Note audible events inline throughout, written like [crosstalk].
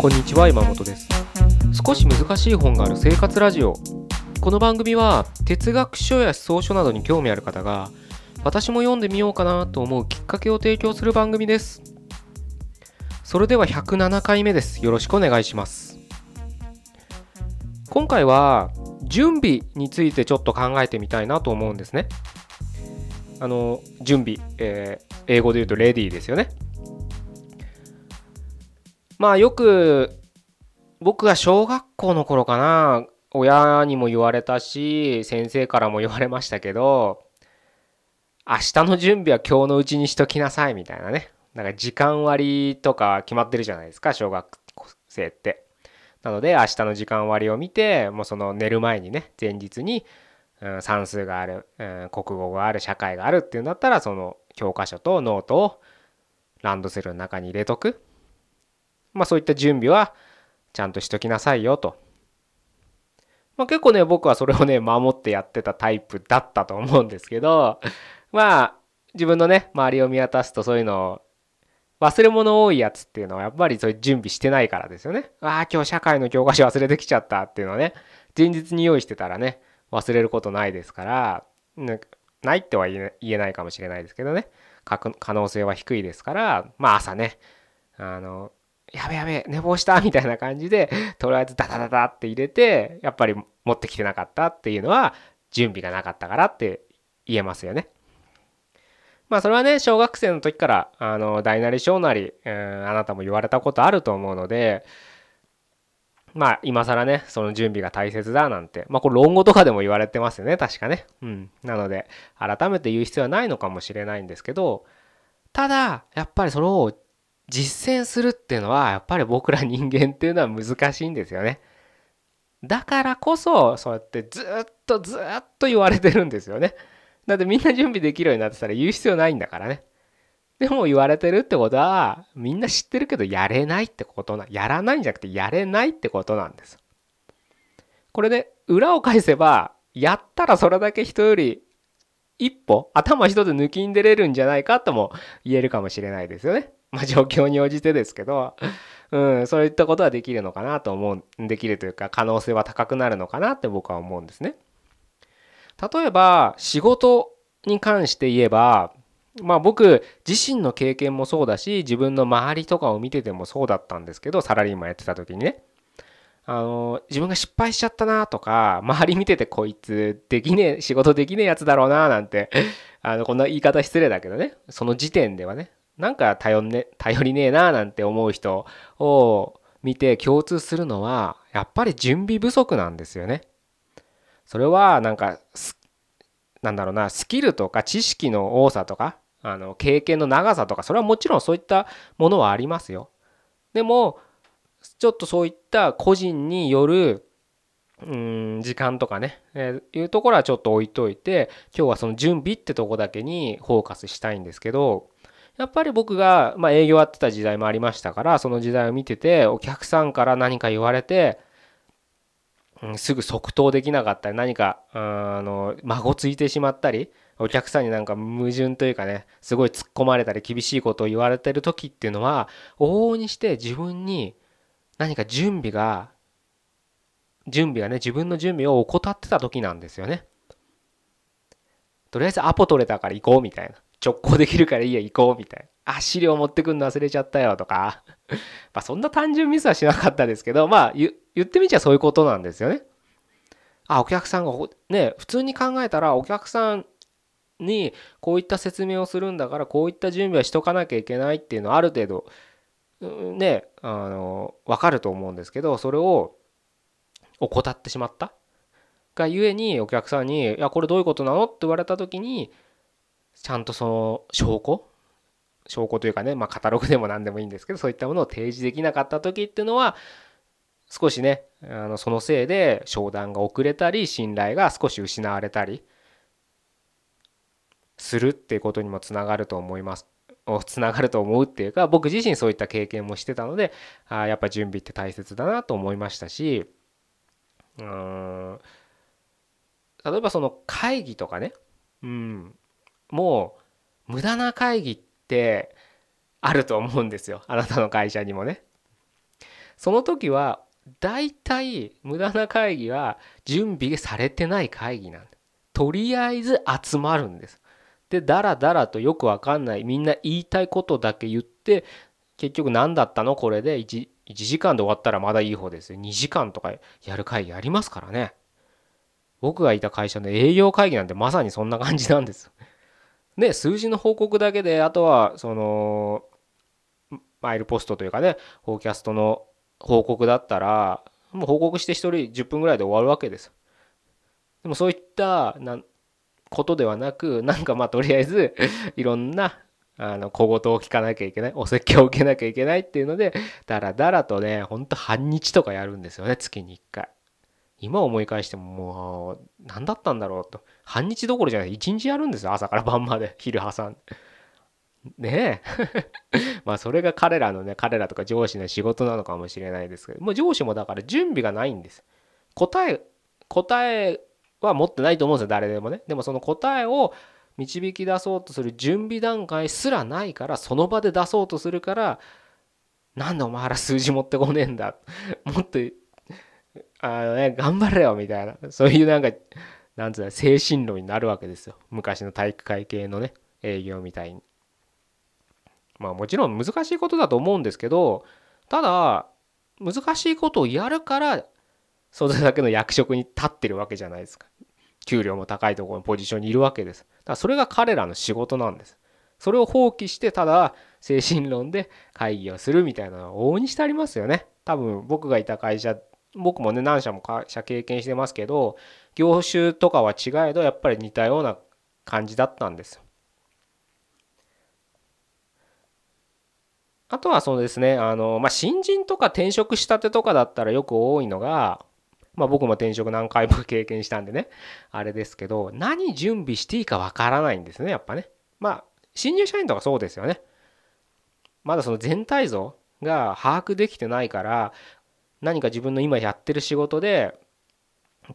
こんにちは今本です。少し難しい本がある生活ラジオ。この番組は哲学書や思想書などに興味ある方が私も読んでみようかなと思うきっかけを提供する番組です。それでは107回目です。よろしくお願いします。今回は準備についてちょっと考えてみたいなと思うんですね。あの準備、えー、英語で言うとレディーですよね。まあよく僕が小学校の頃かな親にも言われたし先生からも言われましたけど明日の準備は今日のうちにしときなさいみたいなね。なんか時間割とか決まってるじゃないですか小学生って。なので明日の時間割を見てもうその寝る前にね前日に、算数がある、国語がある社会があるっていうんだったらその教科書とノートをランドセルの中に入れとく。まあそういった準備はちゃんとしときなさいよと。まあ結構ね、僕はそれをね、[laughs] 守ってやってたタイプだったと思うんですけど、まあ自分のね、周りを見渡すとそういうのを忘れ物多いやつっていうのはやっぱりそういう準備してないからですよね。ああ、今日社会の教科書忘れてきちゃったっていうのをね、前日に用意してたらね、忘れることないですから、ないっては言えないかもしれないですけどね、可能性は低いですから、まあ朝ね、あの、やべやべ、寝坊したみたいな感じで、とりあえずダダダダって入れて、やっぱり持ってきてなかったっていうのは、準備がなかったからって言えますよね。まあそれはね、小学生の時から、あの、大なり小なり、うん、あなたも言われたことあると思うので、まあ今更ね、その準備が大切だなんて、まあこれ論語とかでも言われてますよね、確かね。うん。なので、改めて言う必要はないのかもしれないんですけど、ただ、やっぱりそれを実践するっていうのはやっぱり僕ら人間っていうのは難しいんですよね。だからこそそうやってずっとずっと言われてるんですよね。だってみんな準備できるようになってたら言う必要ないんだからね。でも言われてるってことはみんな知ってるけどやれないってことなやらないんじゃなくてやれないってことなんです。これで裏を返せばやったらそれだけ人より一歩頭一つ抜きんでれるんじゃないかとも言えるかもしれないですよね。まあ、状況に応じてですけど、うん、そういったことはできるのかなと思う、できるというか可能性は高くなるのかなって僕は思うんですね。例えば仕事に関して言えば、まあ僕自身の経験もそうだし自分の周りとかを見ててもそうだったんですけどサラリーマンやってた時にね。あの自分が失敗しちゃったなとか周り見ててこいつできねえ仕事できねえやつだろうななんてあのこんな言い方失礼だけどね。その時点ではね。なんか頼,、ね、頼りねえななんて思う人を見て共通するのはやっぱり準備不足なんですよね。それはなんかなんだろうなスキルとか知識の多さとかあの経験の長さとかそれはもちろんそういったものはありますよ。でもちょっとそういった個人によるうん時間とかね、えー、いうところはちょっと置いといて今日はその準備ってとこだけにフォーカスしたいんですけどやっぱり僕が、まあ、営業やってた時代もありましたからその時代を見ててお客さんから何か言われて、うん、すぐ即答できなかったり何かあの孫ついてしまったりお客さんになんか矛盾というかねすごい突っ込まれたり厳しいことを言われてる時っていうのは往々にして自分に何か準備が準備がね自分の準備を怠ってた時なんですよね。とりあえずアポ取れたから行こうみたいな。直行できるからいいや行こうみたいな。あ、資料持ってくんの忘れちゃったよとか [laughs] まあそんな単純ミスはしなかったですけど、まあ言ってみちゃそういうことなんですよね。あ、お客さんがね、普通に考えたらお客さんにこういった説明をするんだからこういった準備はしとかなきゃいけないっていうのはある程度ね、あの、わかると思うんですけど、それを怠ってしまったがゆえにお客さんに「いやこれどういうことなの?」って言われた時にちゃんとその証拠？証拠というかね、まあ、カタログでも何でもいいんですけどそういったものを提示できなかった時っていうのは少しねあのそのせいで商談が遅れたり信頼が少し失われたりするっていうことにもつながると思います。つながると思うっていうか僕自身そういった経験もしてたのであやっぱ準備って大切だなと思いましたしうん。例えばその会議とかねうん。もう無駄な会議ってあると思うんですよ。[laughs] あなたの会社にもね。その時は大体無駄な会議は準備されてない会議なんでとりあえず集まるんです。でダラダラとよくわかんないみんな言いたいことだけ言って結局何だったの？これで 1, 1時間で終わったらまだいい方ですよ。2時間とかやる会議ありますからね。僕がいた会社の営業会議なんてまさにそんな感じなんですで数字の報告だけであとはそのマイルポストというかねフォーキャストの報告だったらもう報告して1人10分ぐらいで終わるわけです。でもそういったなことではなくなんかまあとりあえずいろんなあの小言を聞かなきゃいけないお説教を受けなきゃいけないっていうのでだらだらとねほんと半日とかやるんですよね月に1回。今思い返してももう何だったんだろうと。半日どころじゃない。1日やるんですよ。朝から晩まで。[laughs] 昼挟んでねえ。[laughs] まあそれが彼らのね彼らとか上司の仕事なのかもしれないですけど。もう上司もだから準備がないんです。答え答えは持ってないと思うんですよ。誰でもね。でもその答えを導き出そうとする準備段階すらないからその場で出そうとするからなんでお前ら数字持ってこねえんだ。[laughs] もっとあのね頑張れよみたいな。そういうなんかなんつうの精神論になるわけですよ。昔の体育会系のね営業みたいに。まあもちろん難しいことだと思うんですけどただ難しいことをやるからそれだけの役職に立ってるわけじゃないですか。給料も高いところのポジションにいるわけです。だからそれが彼らの仕事なんです。それを放棄してただ精神論で会議をするみたいなのは往々にしてありますよね。多分僕がいた会社僕もね何社も会社経験してますけど業種とかは違えどやっぱり似たような感じだったんです。あとはそうですねあの、まあ、新人とか転職したてとかだったらよく多いのがまあ僕も転職何回も経験したんでねあれですけど何準備していいかわからないんですねやっぱね。まあ新入社員とかそうですよね。まだその全体像が把握できてないから何か自分の今やってる仕事で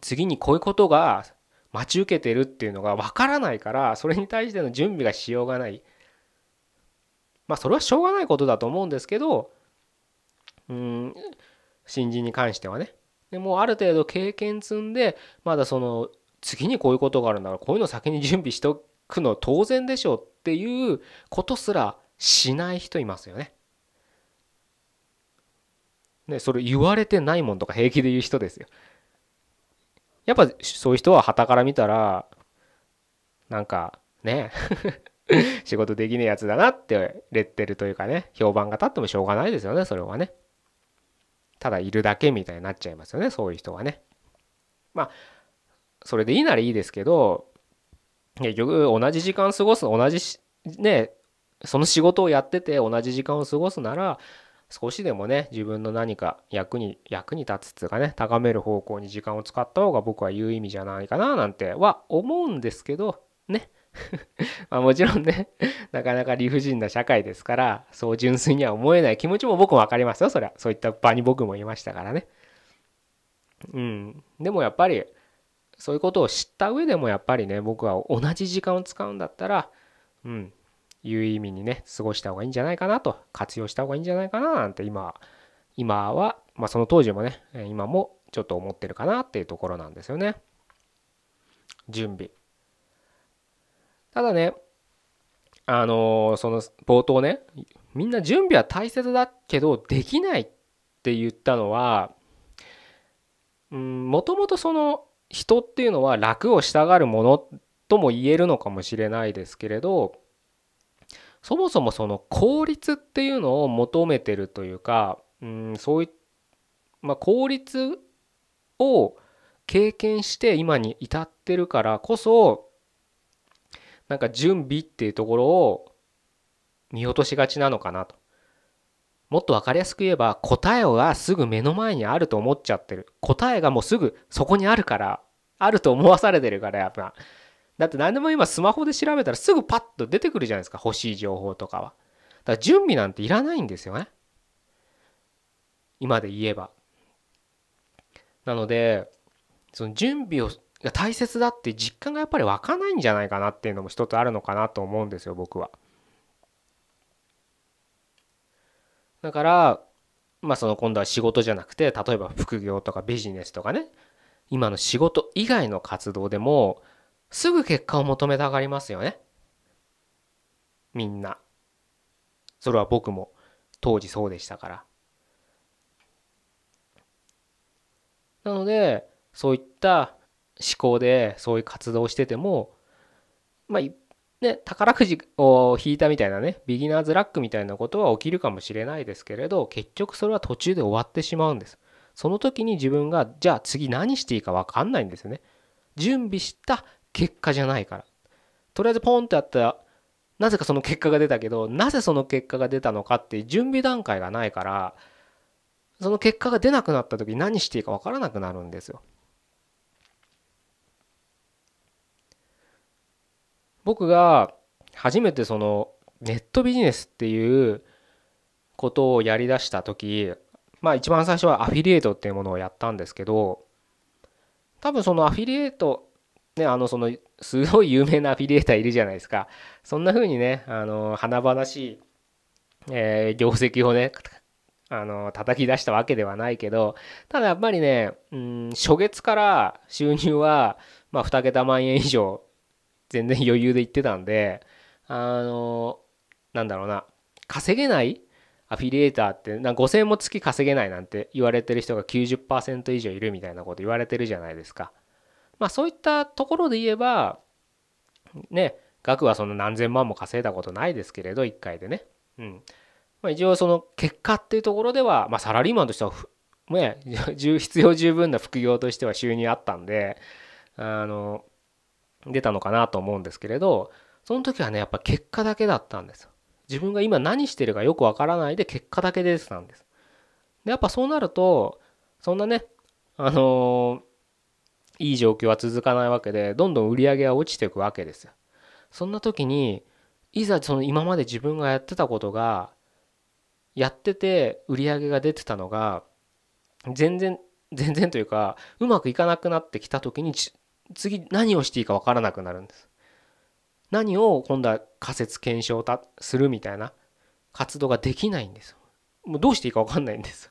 次にこういうことが待ち受けてるっていうのがわからないからそれに対しての準備がしようがない。まあそれはしょうがないことだと思うんですけどうん新人に関してはね。でもある程度経験積んでまだその次にこういうことがあるんだからこういうの先に準備しておくの当然でしょうっていうことすらしない人いますよね。ね、それ言われてないもんとか平気で言う人ですよ。やっぱそういう人は旗から見たらなんかね [laughs] 仕事できねえやつだなってレッテルというかね評判が立ってもしょうがないですよねそれはね。ただいるだけみたいになっちゃいますよねそういう人はね。まあそれでいいならいいですけど結局同じ時間過ごす同じねその仕事をやってて同じ時間を過ごすなら少しでもね自分の何か役に役に立つっていうかね高める方向に時間を使った方が僕は言う意味じゃないかななんては思うんですけどね。[laughs] まあもちろんねなかなか理不尽な社会ですからそう純粋には思えない気持ちも僕も分かりますよそりゃ。そういった場に僕もいましたからね。うん。でもやっぱりそういうことを知った上でもやっぱりね僕は同じ時間を使うんだったらうん。有意味にね過ごした方がいいんじゃないかなと活用した方がいいんじゃないかななんて今今はまあその当時もね今もちょっと思ってるかなっていうところなんですよね。準備。ただねあのその冒頭ねみんな準備は大切だけどできないって言ったのはもともとその人っていうのは楽をしたがるものとも言えるのかもしれないですけれどそもそもその効率っていうのを求めてるというか、うん、そういまあ、効率を経験して今に至ってるからこそなんか準備っていうところを見落としがちなのかなと。もっと分かりやすく言えば答えがすぐ目の前にあると思っちゃってる。答えがもうすぐそこにあるからあると思わされてるからやっぱだって何でも今スマホで調べたらすぐパッと出てくるじゃないですか欲しい情報とかは。だから準備なんていらないんですよね。今で言えば。なのでその準備をが大切だって実感がやっぱり湧かないんじゃないかなっていうのも一つあるのかなと思うんですよ僕は。だからまあその今度は仕事じゃなくて例えば副業とかビジネスとかね今の仕事以外の活動でもすぐ結果を求めたがりますよねみんなそれは僕も当時そうでしたからなのでそういった思考でそういう活動をしててもまあね、宝くじを引いたみたいなね、ビギナーズラックみたいなことは起きるかもしれないですけれど、結局それは途中で終わってしまうんです。その時に自分が、じゃあ次何していいか分かんないんですよね。準備した結果じゃないから。とりあえずポンってやったら、なぜかその結果が出たけど、なぜその結果が出たのかって準備段階がないから、その結果が出なくなった時何していいか分からなくなるんですよ。僕が初めてそのネットビジネスっていうことをやりだした時まあ一番最初はアフィリエイトっていうものをやったんですけど多分そのアフィリエイトねあのそのすごい有名なアフィリエイターいるじゃないですかそんな風にねあの華々しい、え業績をねあの叩き出したわけではないけどただやっぱりねうん初月から収入はまあ2桁万円以上全然余裕で言ってたんであのなんだろうな稼げないアフィリエイターってな5000円も月稼げないなんて言われてる人が90%以上いるみたいなこと言われてるじゃないですか。まあそういったところで言えばね額はその何千万も稼いだことないですけれど1回でね。うん。まあ、一応その結果っていうところでは、まあ、サラリーマンとしてはね [laughs] 必要十分な副業としては収入あったんであの出たのかなと思うんですけれどその時はねやっぱ結果だけだったんですよ。自分が今何してるかよくわからないで結果だけ出てたんです。でやっぱそうなるとそんなねあのー、いい状況は続かないわけでどんどん売り上げは落ちていくわけですよ。そんな時にいざその今まで自分がやってたことがやってて売り上げが出てたのが全然全然というかうまくいかなくなってきた時に次何をしていいか分からなくなるんです。何を今度は仮説検証たするみたいな活動ができないんですもうどうしていいか分かんないんです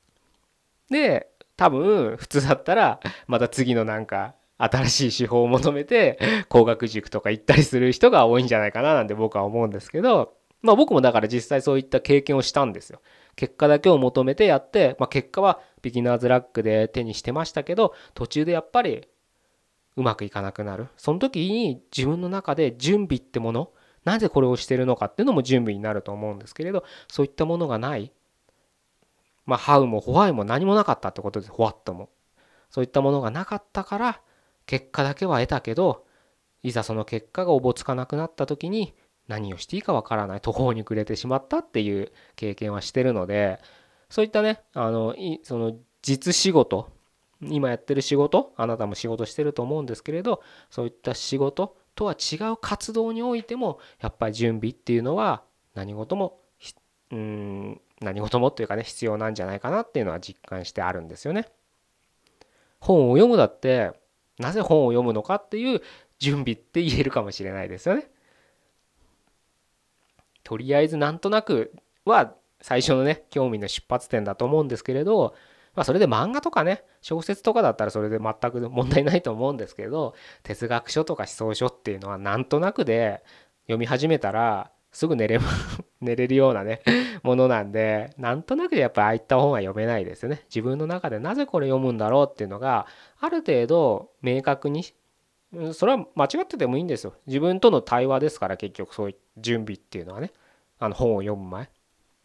[laughs] で多分普通だったらまた次のなんか新しい手法を求めて工学塾とか行ったりする人が多いんじゃないかななんて僕は思うんですけどまあ僕もだから実際そういった経験をしたんですよ。結果だけを求めてやって、まあ、結果はビギナーズラックで手にしてましたけど途中でやっぱりうまくいかなくなるその時に自分の中で準備ってものなぜこれをしてるのかっていうのも準備になると思うんですけれどそういったものがないまあハウもホワイも何もなかったってことです。ホワットも。そういったものがなかったから結果だけは得たけどいざその結果がおぼつかなくなった時に何をしていいかわからない。途方に暮れてしまったっていう経験はしてるのでそういったねあのその実仕事今やってる仕事あなたも仕事してると思うんですけれどそういった仕事とは違う活動においてもやっぱり準備っていうのは何事もうん何事もというかね必要なんじゃないかなっていうのは実感してあるんですよね。本を読むだってなぜ本を読むのかっていう準備って言えるかもしれないですよね。とりあえずなんとなくは最初のね興味の出発点だと思うんですけれどまあそれで漫画とかね小説とかだったらそれで全く問題ないと思うんですけど哲学書とか思想書っていうのはなんとなくで読み始めたらすぐ寝れ寝れるようなね [laughs] ものなんでなんとなくやっぱああいった本は読めないですよね。自分の中でなぜこれ読むんだろうっていうのがある程度明確にそれは間違っててもいいんですよ。自分との対話ですから結局そういう準備っていうのはね。あの本を読む前。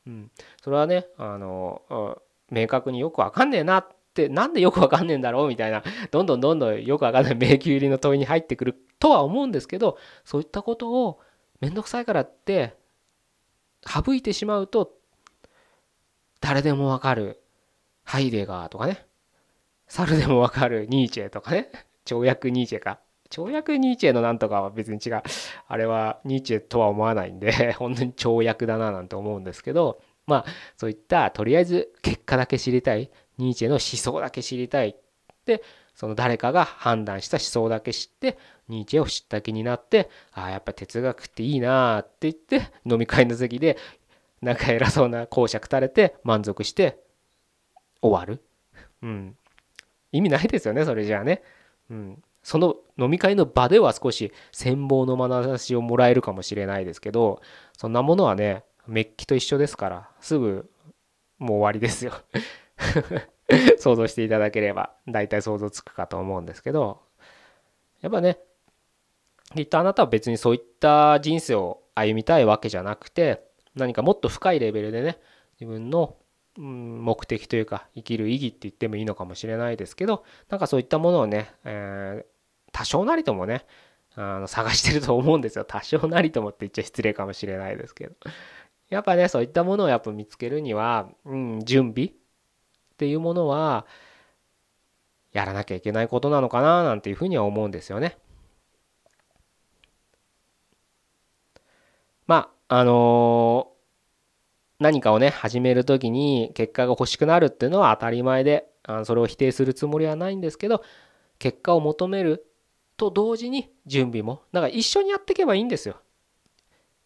うん。それはねあの明確によくわかんねえなってなんでよくわかんねえんだろうみたいなどんどんどんどんよくわかんない迷宮入りの問いに入ってくるとは思うんですけどそういったことをめんどくさいからって省いてしまうと誰でもわかるハイデガーとかね。猿でもわかるニーチェとかね。跳躍ニーチェか。跳躍ニーチェのなんとかは別に違う。あれはニーチェとは思わないんで [laughs] 本当に跳躍だななんて思うんですけどまあそういったとりあえず結果だけ知りたい。ニーチェの思想だけ知りたい。でその誰かが判断した思想だけ知ってニーチェを知った気になってああやっぱ哲学っていいなって言って飲み会の席でなんか偉そうな講釈垂れて満足して終わる。うん。意味ないですよね、それじゃあね。うん。その飲み会の場では少し羨望の眼差しをもらえるかもしれないですけど、そんなものはね、メッキと一緒ですから、すぐもう終わりですよ [laughs] 想像していただければ、大体想像つくかと思うんですけど、やっぱね、きっとあなたは別にそういった人生を歩みたいわけじゃなくて、何かもっと深いレベルでね、自分の目的というか生きる意義って言ってもいいのかもしれないですけどなんかそういったものをね、えー、多少なりともねあの探してると思うんですよ。多少なりともって言っちゃ失礼かもしれないですけど。やっぱねそういったものをやっぱ見つけるには、うん、準備っていうものはやらなきゃいけないことなのかななんていうふうには思うんですよね。まああのー、何かをね始める時に結果が欲しくなるっていうのは当たり前であそれを否定するつもりはないんですけど結果を求めると同時に準備もだか一緒にやっていけばいいんですよ。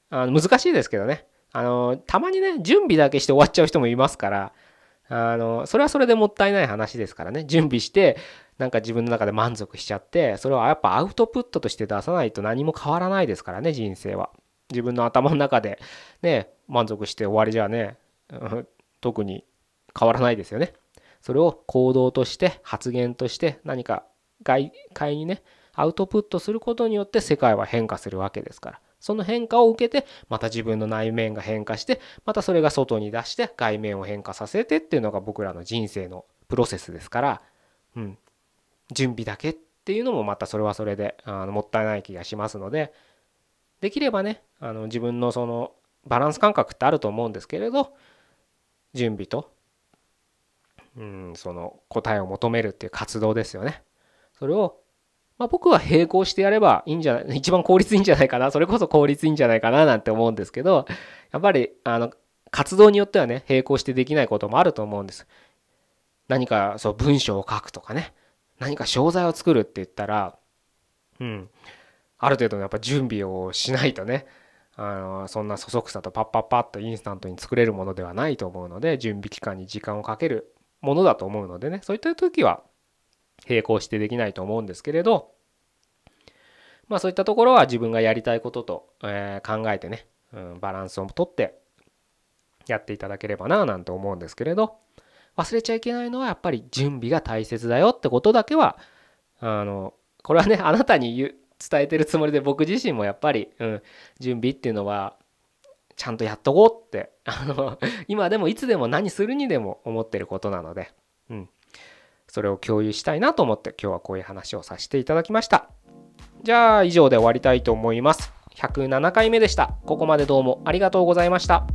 あの難しいですけどねあのたまにね準備だけして終わっちゃう人もいますからあのそれはそれでもったいない話ですからね。準備してなんか自分の中で満足しちゃってそれはやっぱアウトプットとして出さないと何も変わらないですからね人生は。自分の頭の中でね満足して終わりじゃね特に変わらないですよね。それを行動として発言として何か外界にねアウトプットすることによって世界は変化するわけですから。その変化を受けてまた自分の内面が変化してまたそれが外に出して外面を変化させてっていうのが僕らの人生のプロセスですから、うん、準備だけっていうのもまたそれはそれであのもったいない気がしますのでできればねあの自分のそのバランス感覚ってあると思うんですけれど準備と、うん、その答えを求めるっていう活動ですよね。それをまあ、僕は並行してやればいいんじゃない、[laughs] 一番効率いいんじゃないかな、それこそ効率いいんじゃないかななんて思うんですけど、やっぱり、あの、活動によってはね、並行してできないこともあると思うんです。何か、そう、文章を書くとかね、何か商材を作るって言ったら、うん、ある程度のやっぱ準備をしないとね、あのそんなそそくさとパッパッパッとインスタントに作れるものではないと思うので準備期間に時間をかけるものだと思うのでねそういった時は並行してできないと思うんですけれどまあそういったところは自分がやりたいことと、え、考えてね、うん、バランスをとってやっていただければななんて思うんですけれど忘れちゃいけないのはやっぱり準備が大切だよってことだけはあのこれはねあなたに言伝えてるつもりで僕自身もやっぱり、うん、準備っていうのはちゃんとやっとこうってあの今でもいつでも何するにでも思ってることなので、うん、それを共有したいなと思って今日はこういう話をさせていただきました。じゃあ以上で終わりたいと思います。107回目でした。ここまでどうもありがとうございました。